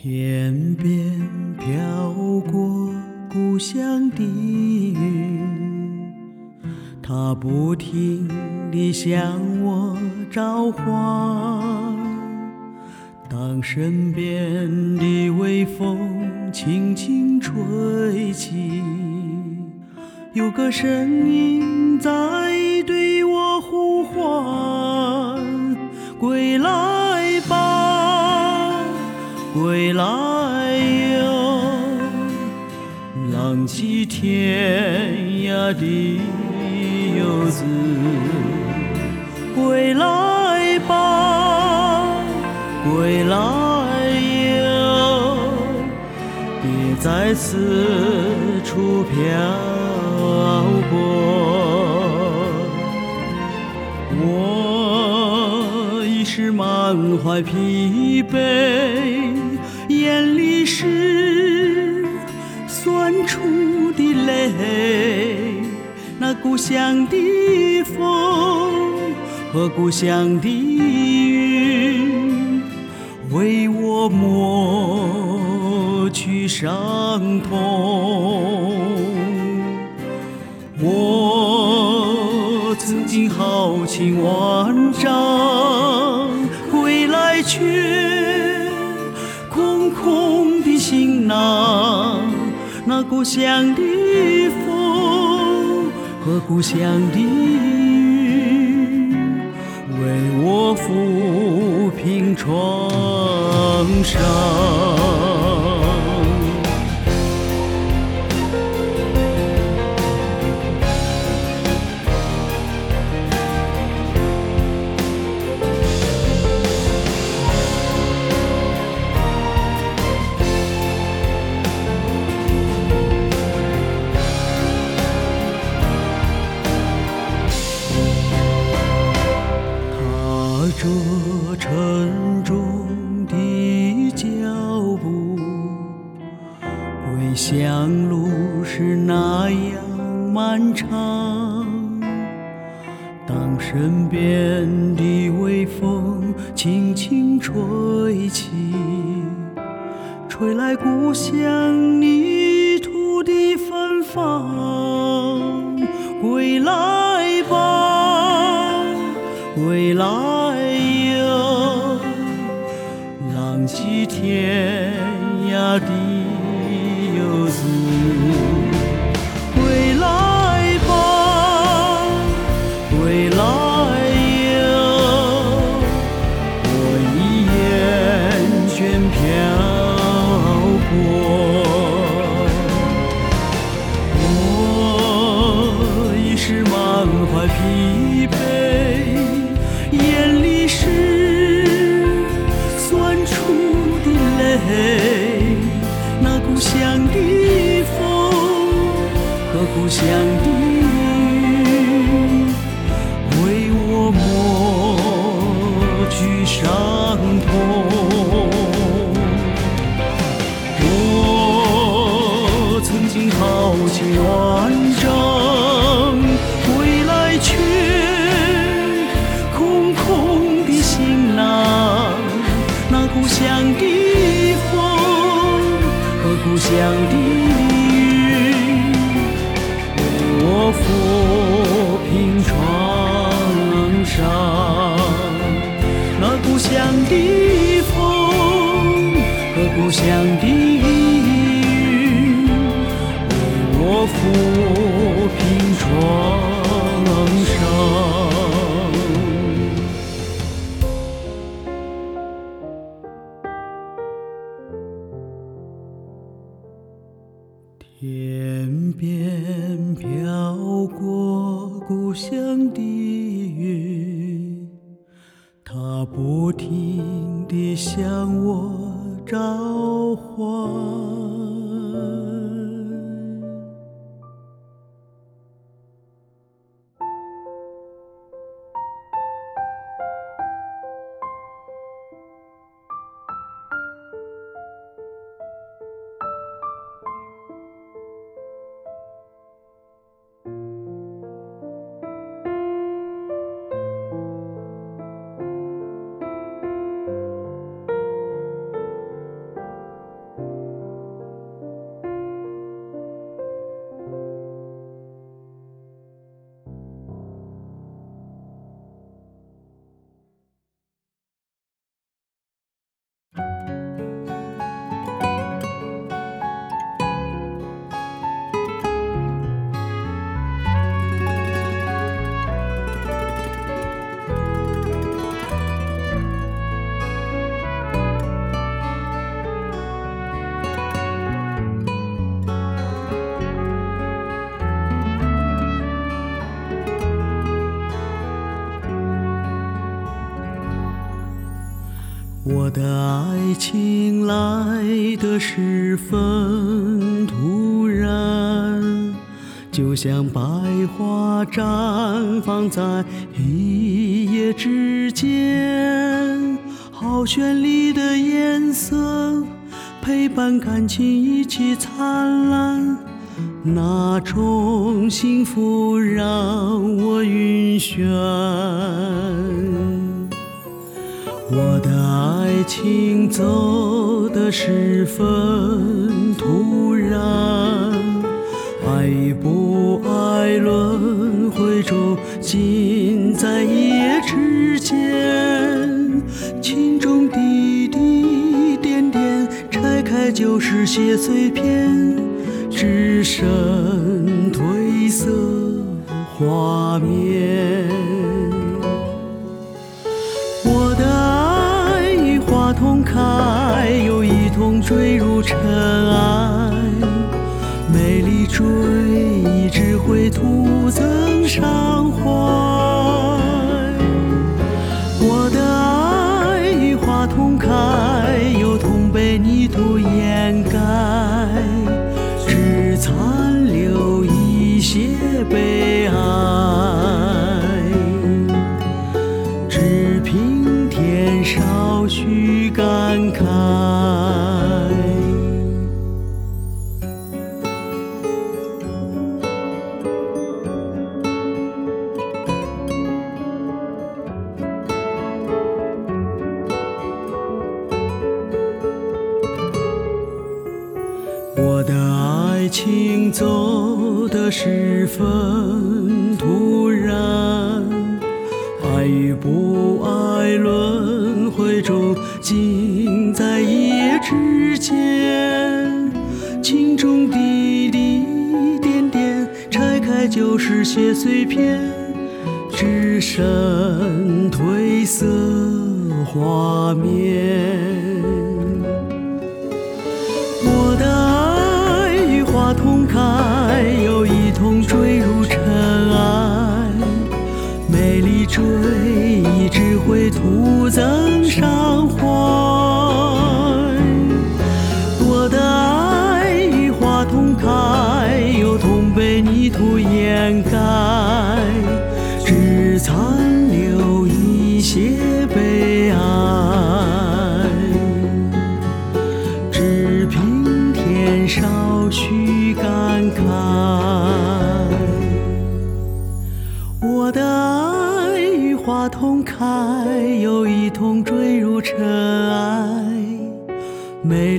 天边飘过故乡的云，它不停地向我召唤。当身边的微风轻轻吹起，有个声音在对我呼唤：归来来哟，浪迹天涯的游子，归来吧，归来哟，别再四处漂泊。我已是满怀疲惫，眼里是酸楚的泪。那故乡的风和故乡的云，为我抹去伤痛。我曾经豪情万丈，那。那故乡的风和故乡的云，为我抚平创伤。这沉重的脚步，归乡路是那样漫长。当身边的微风轻轻吹起，吹来故乡泥起天涯地故乡的云，为我抚平创伤。天边飘过故乡的云，它不停地向我召唤。情来的十分突然，就像百花绽放在一夜之间，好绚丽的颜色陪伴感情一起灿烂，那种幸福让我晕眩。我的爱情走得十分突然，爱与不爱轮回中，尽在一夜之间。情中滴滴点点，拆开就是些碎片，只剩褪色画面。坠入尘埃。美丽追忆只会徒增伤怀。我的爱与花同开，又同被泥土掩盖，只残留一些悲哀。只凭天少许感慨。尽在一夜之间。情中滴滴点点，拆开就是些碎片，只剩褪色画面。我的爱与花同开，少许感慨。我的爱与花同开，又一同坠入尘埃。美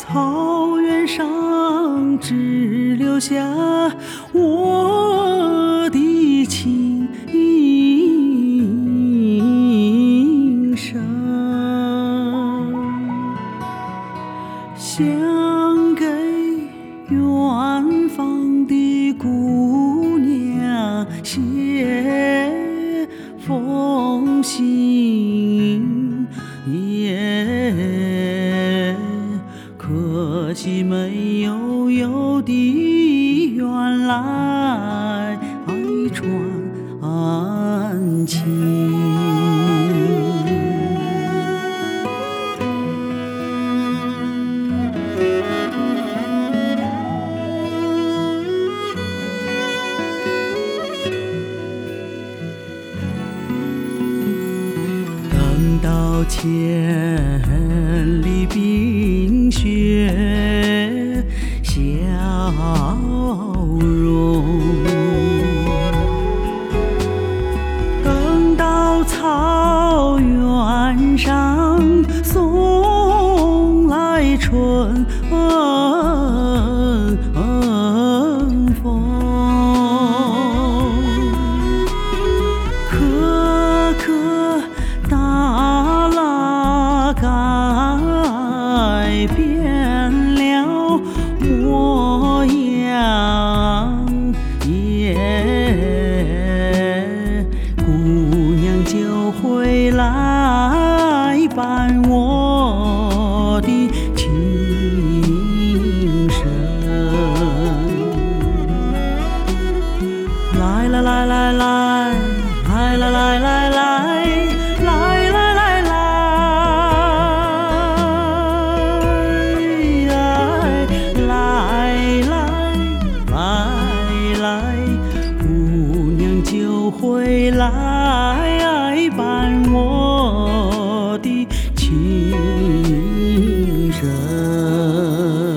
草原上只留下我。千里。来来来来来来来来来来来来来来来，姑娘就会来伴我的情人。